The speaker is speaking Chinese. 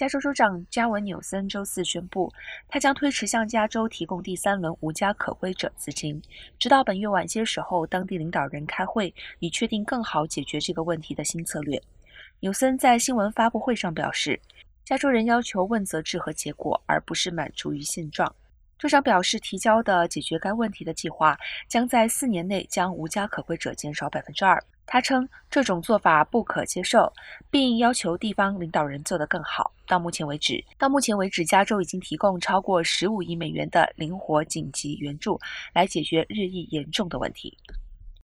加州州长加文纽森周四宣布，他将推迟向加州提供第三轮无家可归者资金，直到本月晚些时候，当地领导人开会，以确定更好解决这个问题的新策略。纽森在新闻发布会上表示，加州人要求问责制和结果，而不是满足于现状。州长表示，提交的解决该问题的计划将在四年内将无家可归者减少百分之二。他称这种做法不可接受，并要求地方领导人做得更好。到目前为止，到目前为止，加州已经提供超过十五亿美元的灵活紧急援助，来解决日益严重的问题。